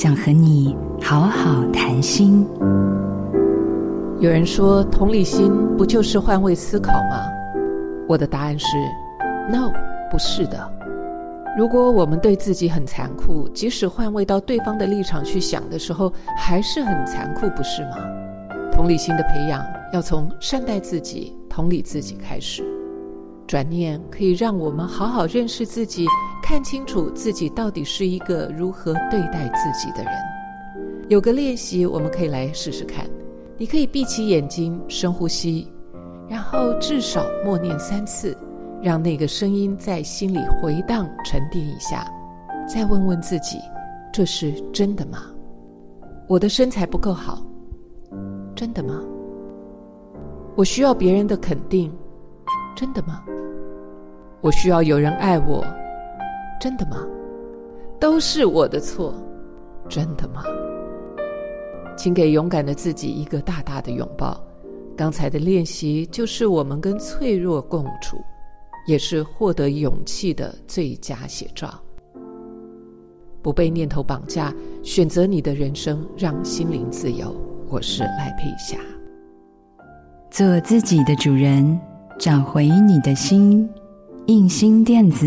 想和你好好谈心。有人说，同理心不就是换位思考吗？我的答案是，no，不是的。如果我们对自己很残酷，即使换位到对方的立场去想的时候，还是很残酷，不是吗？同理心的培养要从善待自己、同理自己开始。转念可以让我们好好认识自己，看清楚自己到底是一个如何对待自己的人。有个练习，我们可以来试试看。你可以闭起眼睛，深呼吸，然后至少默念三次，让那个声音在心里回荡、沉淀一下。再问问自己：这是真的吗？我的身材不够好，真的吗？我需要别人的肯定，真的吗？我需要有人爱我，真的吗？都是我的错，真的吗？请给勇敢的自己一个大大的拥抱。刚才的练习就是我们跟脆弱共处，也是获得勇气的最佳写照。不被念头绑架，选择你的人生，让心灵自由。我是赖佩霞。做自己的主人，找回你的心。印心电子，